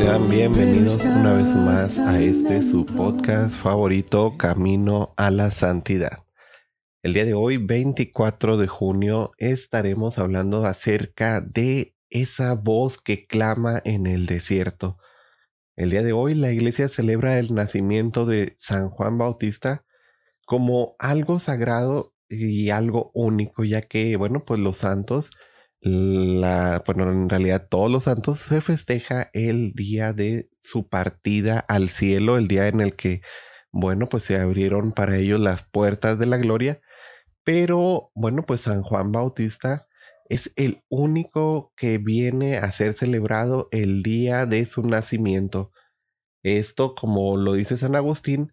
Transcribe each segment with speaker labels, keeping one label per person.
Speaker 1: Sean bienvenidos una vez más a este su podcast favorito Camino a la Santidad. El día de hoy, 24 de junio, estaremos hablando acerca de esa voz que clama en el desierto. El día de hoy la iglesia celebra el nacimiento de San Juan Bautista como algo sagrado y algo único, ya que, bueno, pues los santos la, bueno, en realidad todos los santos se festeja el día de su partida al cielo, el día en el que, bueno, pues se abrieron para ellos las puertas de la gloria. Pero, bueno, pues San Juan Bautista es el único que viene a ser celebrado el día de su nacimiento. Esto, como lo dice San Agustín,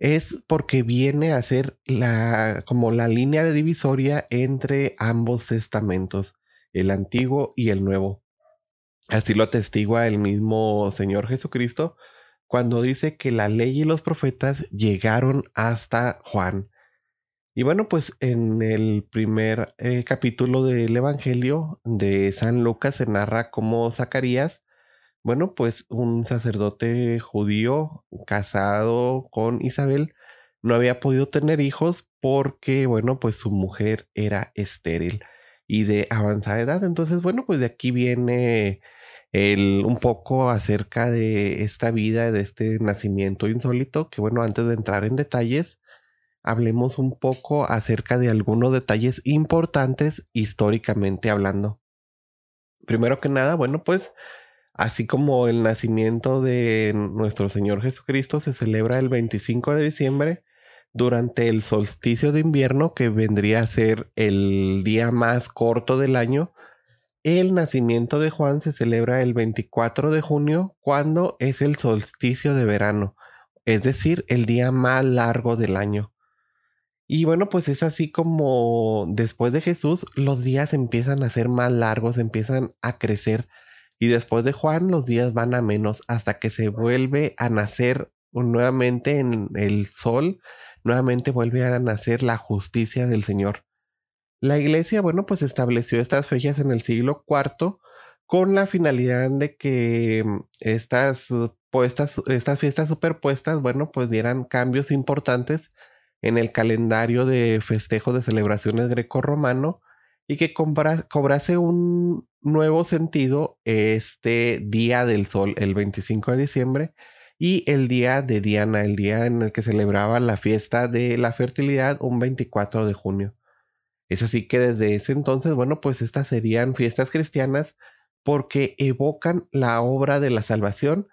Speaker 1: es porque viene a ser la, como la línea divisoria entre ambos testamentos el antiguo y el nuevo. Así lo atestigua el mismo Señor Jesucristo cuando dice que la ley y los profetas llegaron hasta Juan. Y bueno, pues en el primer eh, capítulo del Evangelio de San Lucas se narra cómo Zacarías, bueno, pues un sacerdote judío casado con Isabel, no había podido tener hijos porque, bueno, pues su mujer era estéril y de avanzada edad. Entonces, bueno, pues de aquí viene el, un poco acerca de esta vida, de este nacimiento insólito, que bueno, antes de entrar en detalles, hablemos un poco acerca de algunos detalles importantes históricamente hablando. Primero que nada, bueno, pues así como el nacimiento de nuestro Señor Jesucristo se celebra el 25 de diciembre, durante el solsticio de invierno, que vendría a ser el día más corto del año, el nacimiento de Juan se celebra el 24 de junio, cuando es el solsticio de verano, es decir, el día más largo del año. Y bueno, pues es así como después de Jesús los días empiezan a ser más largos, empiezan a crecer. Y después de Juan los días van a menos hasta que se vuelve a nacer nuevamente en el sol nuevamente vuelve a nacer la justicia del Señor. La iglesia, bueno, pues estableció estas fechas en el siglo IV con la finalidad de que mm, estas, puestas, estas fiestas superpuestas, bueno, pues dieran cambios importantes en el calendario de festejos de celebraciones greco-romano y que cobrase un nuevo sentido este Día del Sol, el 25 de diciembre, y el día de Diana, el día en el que celebraba la fiesta de la fertilidad, un 24 de junio. Es así que desde ese entonces, bueno, pues estas serían fiestas cristianas porque evocan la obra de la salvación,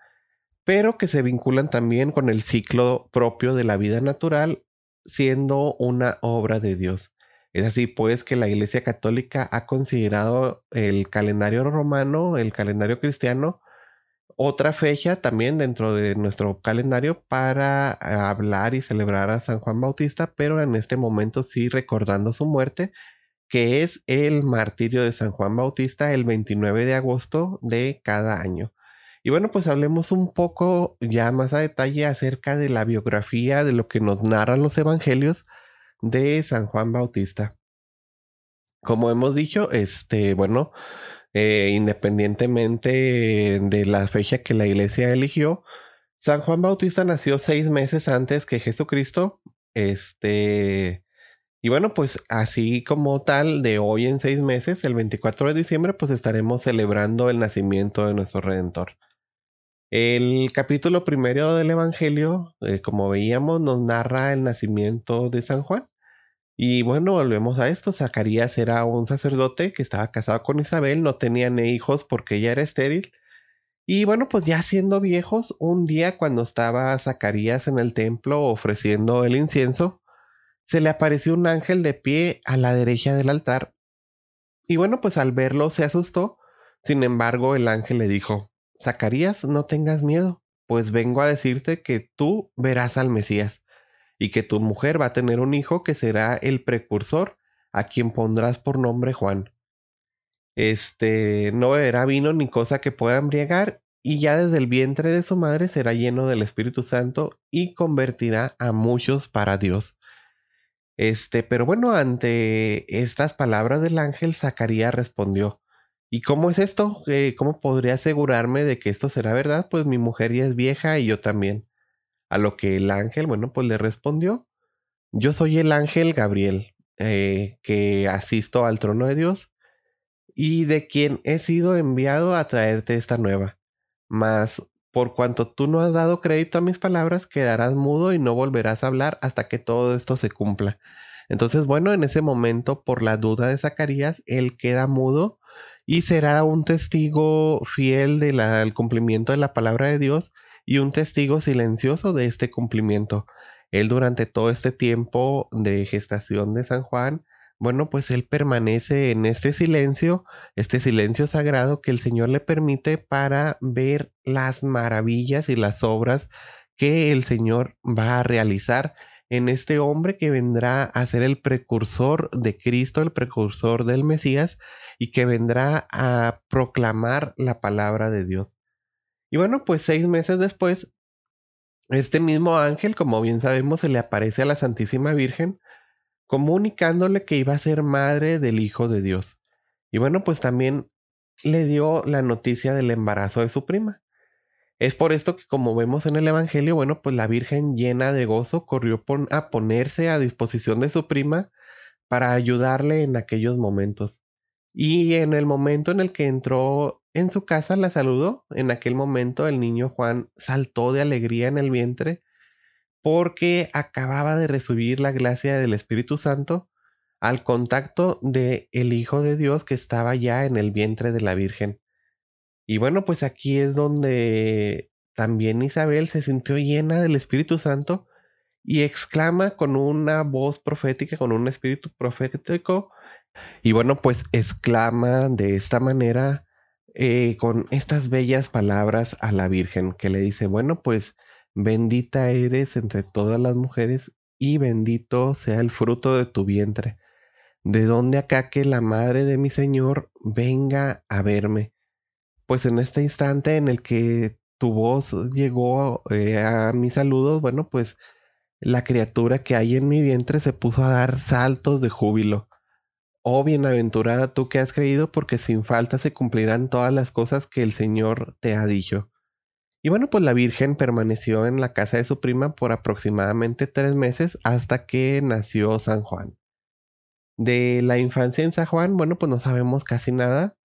Speaker 1: pero que se vinculan también con el ciclo propio de la vida natural, siendo una obra de Dios. Es así pues que la Iglesia Católica ha considerado el calendario romano, el calendario cristiano, otra fecha también dentro de nuestro calendario para hablar y celebrar a San Juan Bautista, pero en este momento sí recordando su muerte, que es el martirio de San Juan Bautista el 29 de agosto de cada año. Y bueno, pues hablemos un poco ya más a detalle acerca de la biografía, de lo que nos narran los evangelios de San Juan Bautista. Como hemos dicho, este, bueno, eh, independientemente de la fecha que la iglesia eligió. San Juan Bautista nació seis meses antes que Jesucristo. Este. Y bueno, pues así como tal, de hoy en seis meses, el 24 de diciembre, pues estaremos celebrando el nacimiento de nuestro Redentor. El capítulo primero del Evangelio, eh, como veíamos, nos narra el nacimiento de San Juan. Y bueno, volvemos a esto. Zacarías era un sacerdote que estaba casado con Isabel, no tenían hijos porque ella era estéril. Y bueno, pues ya siendo viejos, un día cuando estaba Zacarías en el templo ofreciendo el incienso, se le apareció un ángel de pie a la derecha del altar. Y bueno, pues al verlo se asustó. Sin embargo, el ángel le dijo, Zacarías, no tengas miedo, pues vengo a decirte que tú verás al Mesías y que tu mujer va a tener un hijo que será el precursor a quien pondrás por nombre Juan. Este no beberá vino ni cosa que pueda embriagar y ya desde el vientre de su madre será lleno del Espíritu Santo y convertirá a muchos para Dios. Este, pero bueno, ante estas palabras del ángel, Zacarías respondió, ¿y cómo es esto? Eh, ¿Cómo podría asegurarme de que esto será verdad? Pues mi mujer ya es vieja y yo también. A lo que el ángel, bueno, pues le respondió, yo soy el ángel Gabriel, eh, que asisto al trono de Dios y de quien he sido enviado a traerte esta nueva. Mas por cuanto tú no has dado crédito a mis palabras, quedarás mudo y no volverás a hablar hasta que todo esto se cumpla. Entonces, bueno, en ese momento, por la duda de Zacarías, él queda mudo y será un testigo fiel del cumplimiento de la palabra de Dios y un testigo silencioso de este cumplimiento. Él durante todo este tiempo de gestación de San Juan bueno, pues él permanece en este silencio, este silencio sagrado que el Señor le permite para ver las maravillas y las obras que el Señor va a realizar en este hombre que vendrá a ser el precursor de Cristo, el precursor del Mesías y que vendrá a proclamar la palabra de Dios. Y bueno, pues seis meses después, este mismo ángel, como bien sabemos, se le aparece a la Santísima Virgen comunicándole que iba a ser madre del Hijo de Dios. Y bueno, pues también le dio la noticia del embarazo de su prima. Es por esto que como vemos en el Evangelio, bueno, pues la Virgen llena de gozo corrió a ponerse a disposición de su prima para ayudarle en aquellos momentos. Y en el momento en el que entró en su casa la saludó. En aquel momento el niño Juan saltó de alegría en el vientre porque acababa de recibir la gracia del Espíritu Santo al contacto de el Hijo de Dios que estaba ya en el vientre de la Virgen. Y bueno, pues aquí es donde también Isabel se sintió llena del Espíritu Santo y exclama con una voz profética, con un espíritu profético. Y bueno, pues exclama de esta manera eh, con estas bellas palabras a la Virgen que le dice, bueno, pues Bendita eres entre todas las mujeres y bendito sea el fruto de tu vientre. ¿De dónde acá que la madre de mi Señor venga a verme? Pues en este instante en el que tu voz llegó eh, a mis saludos, bueno, pues la criatura que hay en mi vientre se puso a dar saltos de júbilo. Oh bienaventurada tú que has creído, porque sin falta se cumplirán todas las cosas que el Señor te ha dicho. Y bueno, pues la Virgen permaneció en la casa de su prima por aproximadamente tres meses hasta que nació San Juan. De la infancia en San Juan, bueno, pues no sabemos casi nada.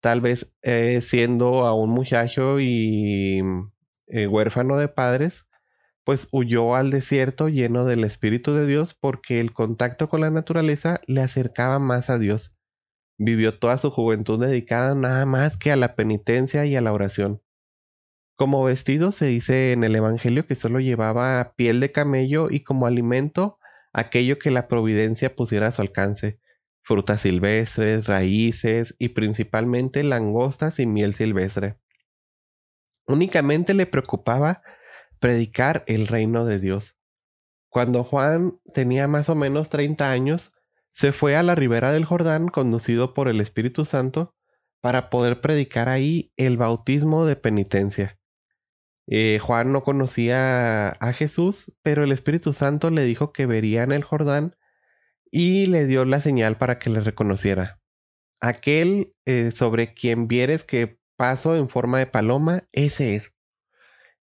Speaker 1: Tal vez eh, siendo aún muchacho y eh, huérfano de padres, pues huyó al desierto lleno del Espíritu de Dios porque el contacto con la naturaleza le acercaba más a Dios. Vivió toda su juventud dedicada nada más que a la penitencia y a la oración. Como vestido se dice en el Evangelio que solo llevaba piel de camello y como alimento aquello que la providencia pusiera a su alcance, frutas silvestres, raíces y principalmente langostas y miel silvestre. Únicamente le preocupaba predicar el reino de Dios. Cuando Juan tenía más o menos 30 años, se fue a la ribera del Jordán conducido por el Espíritu Santo para poder predicar ahí el bautismo de penitencia. Eh, Juan no conocía a Jesús, pero el Espíritu Santo le dijo que vería en el Jordán y le dio la señal para que le reconociera. Aquel eh, sobre quien vieres que paso en forma de paloma, ese es.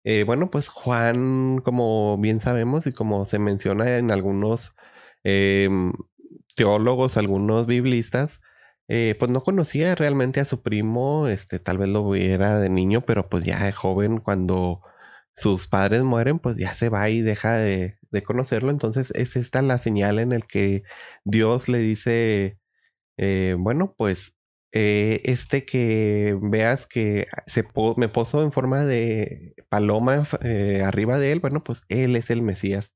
Speaker 1: Eh, bueno, pues Juan, como bien sabemos y como se menciona en algunos em, teólogos, algunos biblistas, eh, pues no conocía realmente a su primo, este, tal vez lo viera de niño, pero pues ya de joven, cuando sus padres mueren, pues ya se va y deja de, conocerlo. Entonces es esta la señal en el que Dios le dice, eh, bueno, pues eh, este que veas que se me posó en forma de paloma arriba de él, bueno, pues él es el Mesías.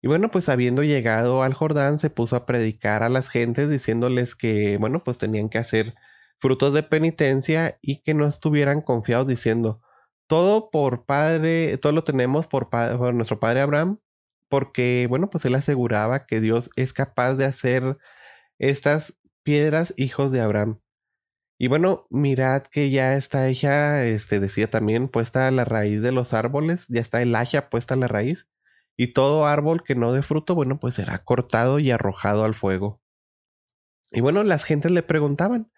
Speaker 1: Y bueno, pues habiendo llegado al Jordán, se puso a predicar a las gentes diciéndoles que, bueno, pues tenían que hacer frutos de penitencia y que no estuvieran confiados diciendo, todo por padre, todo lo tenemos por, por nuestro padre Abraham, porque, bueno, pues él aseguraba que Dios es capaz de hacer estas piedras hijos de Abraham. Y bueno, mirad que ya está ella, este, decía también, puesta a la raíz de los árboles, ya está el hacha puesta a la raíz, y todo árbol que no dé fruto, bueno, pues será cortado y arrojado al fuego. Y bueno, las gentes le preguntaban,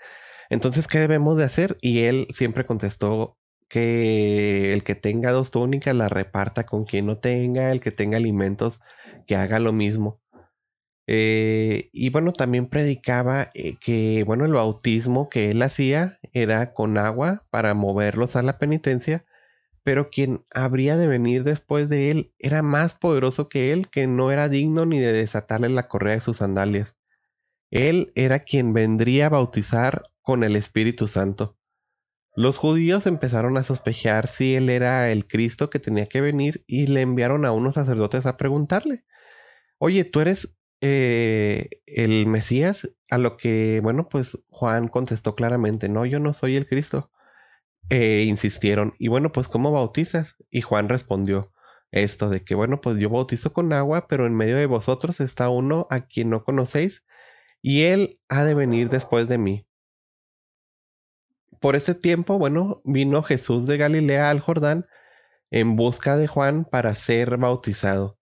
Speaker 1: entonces, ¿qué debemos de hacer? Y él siempre contestó que el que tenga dos túnicas la reparta con quien no tenga, el que tenga alimentos que haga lo mismo. Eh, y bueno, también predicaba eh, que, bueno, el bautismo que él hacía era con agua para moverlos a la penitencia, pero quien habría de venir después de él era más poderoso que él, que no era digno ni de desatarle la correa de sus sandalias. Él era quien vendría a bautizar con el Espíritu Santo. Los judíos empezaron a sospechar si él era el Cristo que tenía que venir y le enviaron a unos sacerdotes a preguntarle, oye, ¿tú eres eh, el Mesías? A lo que, bueno, pues Juan contestó claramente, no, yo no soy el Cristo. E insistieron, y bueno, pues ¿cómo bautizas? Y Juan respondió esto de que, bueno, pues yo bautizo con agua, pero en medio de vosotros está uno a quien no conocéis, y él ha de venir después de mí. Por este tiempo, bueno, vino Jesús de Galilea al Jordán en busca de Juan para ser bautizado.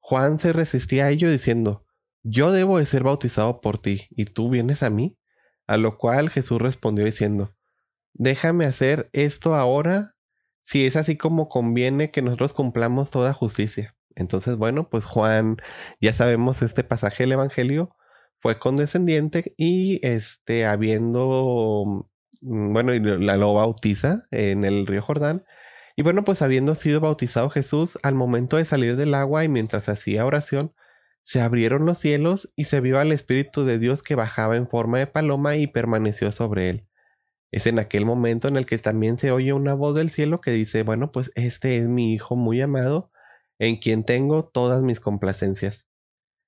Speaker 1: Juan se resistía a ello diciendo, Yo debo de ser bautizado por ti, y tú vienes a mí. A lo cual Jesús respondió diciendo, Déjame hacer esto ahora, si es así como conviene que nosotros cumplamos toda justicia. Entonces, bueno, pues Juan, ya sabemos este pasaje del Evangelio, fue condescendiente y este, habiendo, mm, bueno, y la lo bautiza en el río Jordán. Y bueno, pues habiendo sido bautizado Jesús, al momento de salir del agua y mientras hacía oración, se abrieron los cielos y se vio al Espíritu de Dios que bajaba en forma de paloma y permaneció sobre él. Es en aquel momento en el que también se oye una voz del cielo que dice, bueno, pues este es mi Hijo muy amado, en quien tengo todas mis complacencias.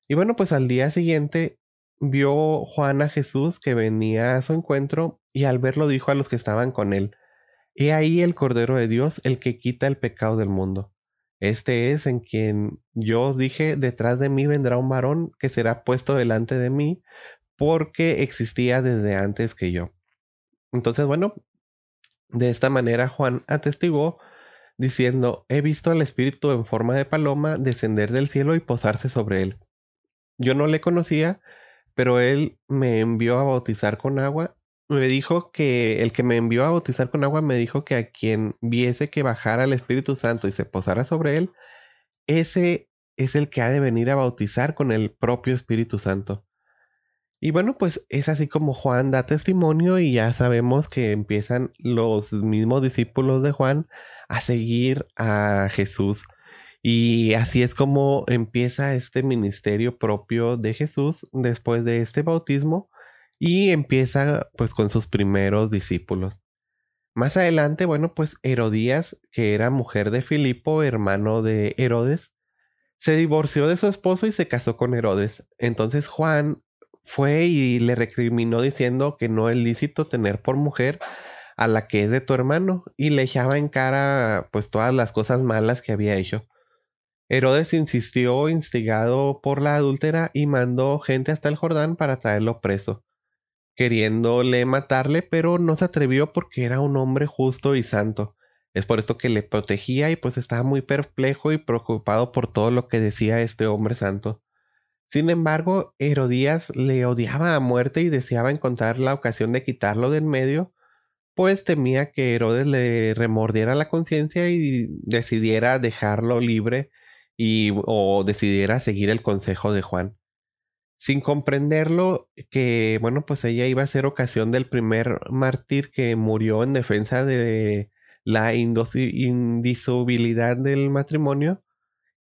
Speaker 1: Y bueno, pues al día siguiente vio Juan a Jesús que venía a su encuentro y al verlo dijo a los que estaban con él, He ahí el Cordero de Dios, el que quita el pecado del mundo. Este es en quien yo os dije, detrás de mí vendrá un varón que será puesto delante de mí, porque existía desde antes que yo. Entonces, bueno, de esta manera Juan atestiguó diciendo, he visto al Espíritu en forma de paloma descender del cielo y posarse sobre él. Yo no le conocía, pero él me envió a bautizar con agua. Me dijo que el que me envió a bautizar con agua me dijo que a quien viese que bajara el Espíritu Santo y se posara sobre él, ese es el que ha de venir a bautizar con el propio Espíritu Santo. Y bueno, pues es así como Juan da testimonio y ya sabemos que empiezan los mismos discípulos de Juan a seguir a Jesús. Y así es como empieza este ministerio propio de Jesús después de este bautismo y empieza pues con sus primeros discípulos. Más adelante, bueno, pues Herodías, que era mujer de Filipo, hermano de Herodes, se divorció de su esposo y se casó con Herodes. Entonces Juan fue y le recriminó diciendo que no es lícito tener por mujer a la que es de tu hermano y le echaba en cara pues todas las cosas malas que había hecho. Herodes insistió, instigado por la adúltera, y mandó gente hasta el Jordán para traerlo preso, queriéndole matarle, pero no se atrevió porque era un hombre justo y santo. Es por esto que le protegía y pues estaba muy perplejo y preocupado por todo lo que decía este hombre santo. Sin embargo, Herodías le odiaba a muerte y deseaba encontrar la ocasión de quitarlo del medio, pues temía que Herodes le remordiera la conciencia y decidiera dejarlo libre y o decidiera seguir el consejo de Juan. Sin comprenderlo que, bueno, pues ella iba a ser ocasión del primer mártir que murió en defensa de la indisolubilidad del matrimonio,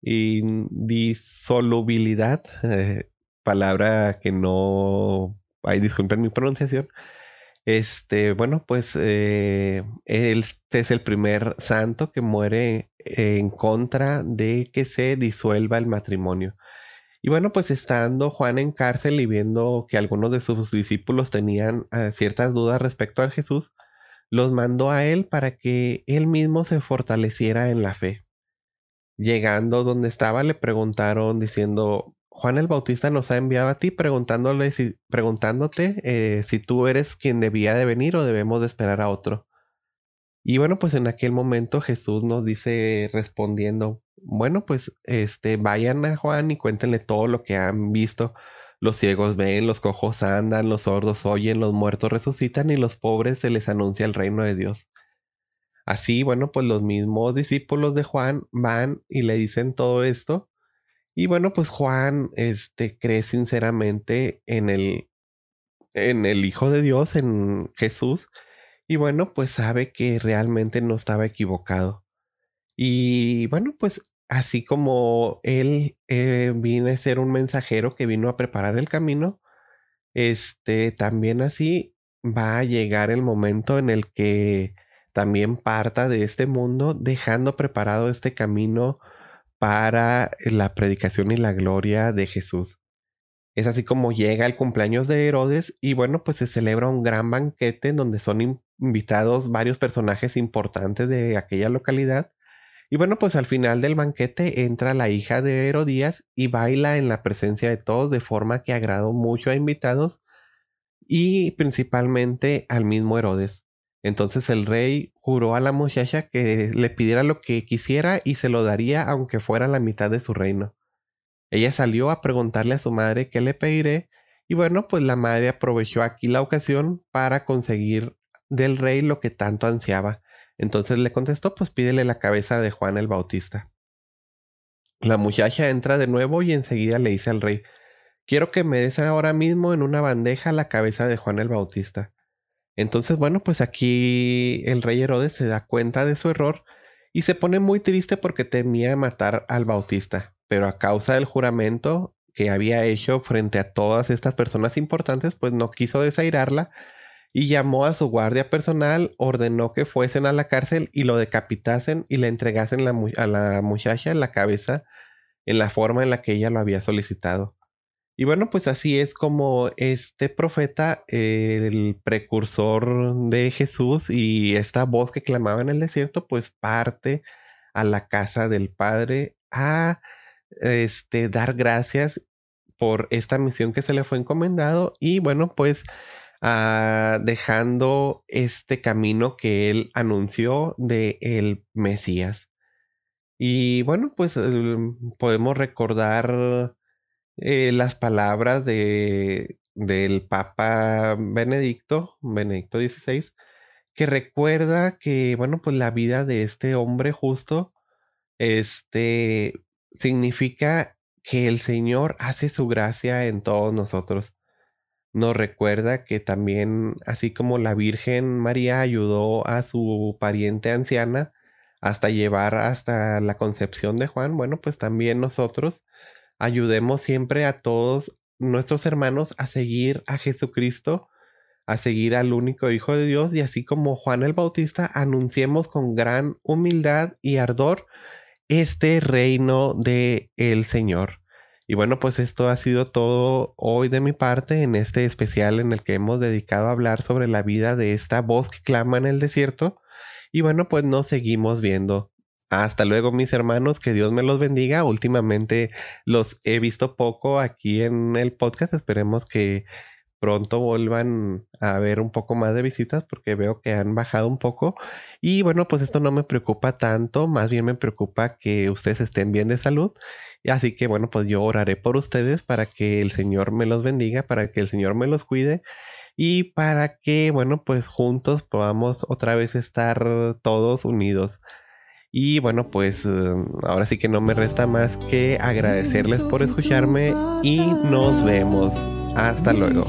Speaker 1: indisolubilidad, eh, palabra que no, ay, disculpen mi pronunciación, este, bueno, pues eh, este es el primer santo que muere en contra de que se disuelva el matrimonio. Y bueno, pues estando Juan en cárcel y viendo que algunos de sus discípulos tenían eh, ciertas dudas respecto a Jesús, los mandó a él para que él mismo se fortaleciera en la fe. Llegando donde estaba, le preguntaron diciendo, Juan el Bautista nos ha enviado a ti preguntándole si, preguntándote eh, si tú eres quien debía de venir o debemos de esperar a otro. Y bueno, pues en aquel momento Jesús nos dice respondiendo, bueno, pues este, vayan a Juan y cuéntenle todo lo que han visto. Los ciegos ven, los cojos andan, los sordos oyen, los muertos resucitan y los pobres se les anuncia el reino de Dios. Así, bueno, pues los mismos discípulos de Juan van y le dicen todo esto y bueno, pues Juan este, cree sinceramente en el, en el Hijo de Dios, en Jesús, y bueno, pues sabe que realmente no estaba equivocado. Y bueno, pues así como él eh, vino a ser un mensajero que vino a preparar el camino, este también así va a llegar el momento en el que también parta de este mundo, dejando preparado este camino para la predicación y la gloria de Jesús. Es así como llega el cumpleaños de Herodes y bueno, pues se celebra un gran banquete donde son invitados varios personajes importantes de aquella localidad. Y bueno, pues al final del banquete entra la hija de Herodías y baila en la presencia de todos de forma que agradó mucho a invitados y principalmente al mismo Herodes. Entonces el rey juró a la muchacha que le pidiera lo que quisiera y se lo daría aunque fuera la mitad de su reino. Ella salió a preguntarle a su madre qué le pediré y bueno, pues la madre aprovechó aquí la ocasión para conseguir del rey lo que tanto ansiaba. Entonces le contestó, pues pídele la cabeza de Juan el Bautista. La muchacha entra de nuevo y enseguida le dice al rey, quiero que me des ahora mismo en una bandeja la cabeza de Juan el Bautista. Entonces, bueno, pues aquí el rey Herodes se da cuenta de su error y se pone muy triste porque temía matar al Bautista, pero a causa del juramento que había hecho frente a todas estas personas importantes, pues no quiso desairarla y llamó a su guardia personal, ordenó que fuesen a la cárcel y lo decapitasen y le entregasen a la muchacha la cabeza en la forma en la que ella lo había solicitado. Y bueno, pues así es como este profeta, el precursor de Jesús y esta voz que clamaba en el desierto, pues parte a la casa del Padre a este, dar gracias por esta misión que se le fue encomendado y bueno, pues ah, dejando este camino que él anunció de el Mesías. Y bueno, pues podemos recordar eh, las palabras de, del Papa Benedicto, Benedicto XVI, que recuerda que, bueno, pues la vida de este hombre justo, este, significa que el Señor hace su gracia en todos nosotros. Nos recuerda que también, así como la Virgen María ayudó a su pariente anciana hasta llevar hasta la concepción de Juan, bueno, pues también nosotros ayudemos siempre a todos nuestros hermanos a seguir a Jesucristo, a seguir al único Hijo de Dios y así como Juan el Bautista, anunciemos con gran humildad y ardor este reino de el Señor. Y bueno, pues esto ha sido todo hoy de mi parte en este especial en el que hemos dedicado a hablar sobre la vida de esta voz que clama en el desierto. Y bueno, pues nos seguimos viendo. Hasta luego, mis hermanos, que Dios me los bendiga. Últimamente los he visto poco aquí en el podcast. Esperemos que pronto vuelvan a ver un poco más de visitas porque veo que han bajado un poco. Y bueno, pues esto no me preocupa tanto, más bien me preocupa que ustedes estén bien de salud. Así que bueno, pues yo oraré por ustedes para que el Señor me los bendiga, para que el Señor me los cuide y para que, bueno, pues juntos podamos otra vez estar todos unidos. Y bueno, pues eh, ahora sí que no me resta más que agradecerles por escucharme y nos vemos. Hasta luego.